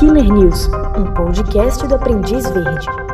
Killer News, um podcast do Aprendiz Verde.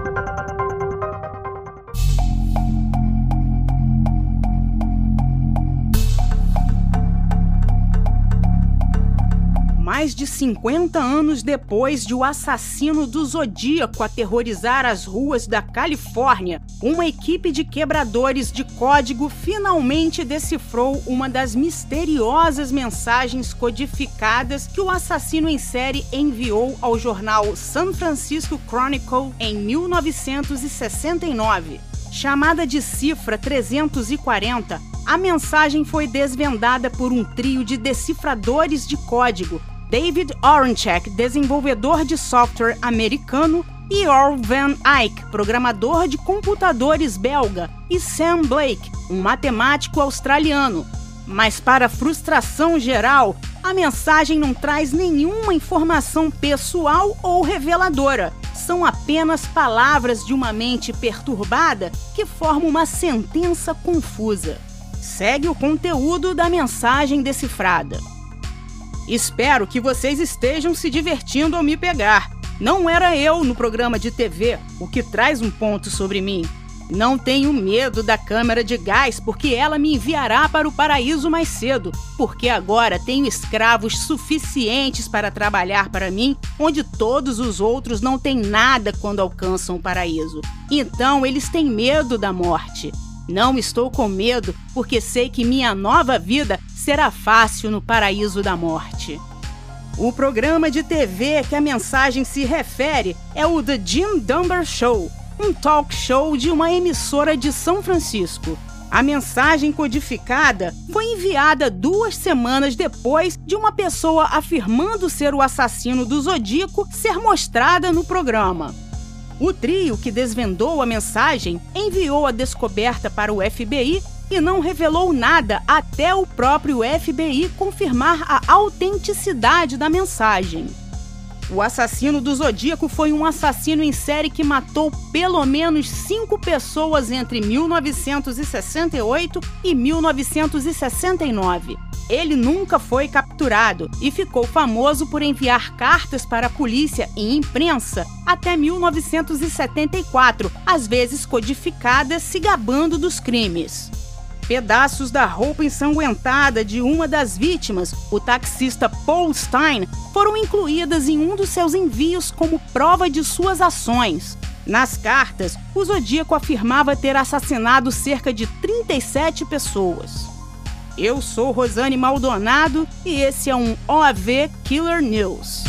Mais de 50 anos depois de o assassino do Zodíaco aterrorizar as ruas da Califórnia, uma equipe de quebradores de código finalmente decifrou uma das misteriosas mensagens codificadas que o assassino em série enviou ao jornal San Francisco Chronicle em 1969. Chamada de cifra 340, a mensagem foi desvendada por um trio de decifradores de código David Oranchek, desenvolvedor de software americano, e Orl Van Eyck, programador de computadores belga, e Sam Blake, um matemático australiano. Mas, para frustração geral, a mensagem não traz nenhuma informação pessoal ou reveladora. São apenas palavras de uma mente perturbada que formam uma sentença confusa. Segue o conteúdo da mensagem decifrada. Espero que vocês estejam se divertindo ao me pegar. Não era eu no programa de TV, o que traz um ponto sobre mim. Não tenho medo da câmera de gás, porque ela me enviará para o paraíso mais cedo, porque agora tenho escravos suficientes para trabalhar para mim, onde todos os outros não têm nada quando alcançam o paraíso. Então eles têm medo da morte. Não estou com medo, porque sei que minha nova vida será fácil no paraíso da morte. O programa de TV que a mensagem se refere é o The Jim Dunbar Show, um talk show de uma emissora de São Francisco. A mensagem codificada foi enviada duas semanas depois de uma pessoa afirmando ser o assassino do Zodíaco ser mostrada no programa. O trio que desvendou a mensagem enviou a descoberta para o FBI e não revelou nada até o próprio FBI confirmar a autenticidade da mensagem. O assassino do Zodíaco foi um assassino em série que matou pelo menos cinco pessoas entre 1968 e 1969. Ele nunca foi capturado e ficou famoso por enviar cartas para a polícia e imprensa até 1974, às vezes codificadas se gabando dos crimes. Pedaços da roupa ensanguentada de uma das vítimas, o taxista Paul Stein, foram incluídas em um dos seus envios como prova de suas ações. Nas cartas, o Zodíaco afirmava ter assassinado cerca de 37 pessoas. Eu sou Rosane Maldonado e esse é um OAV Killer News.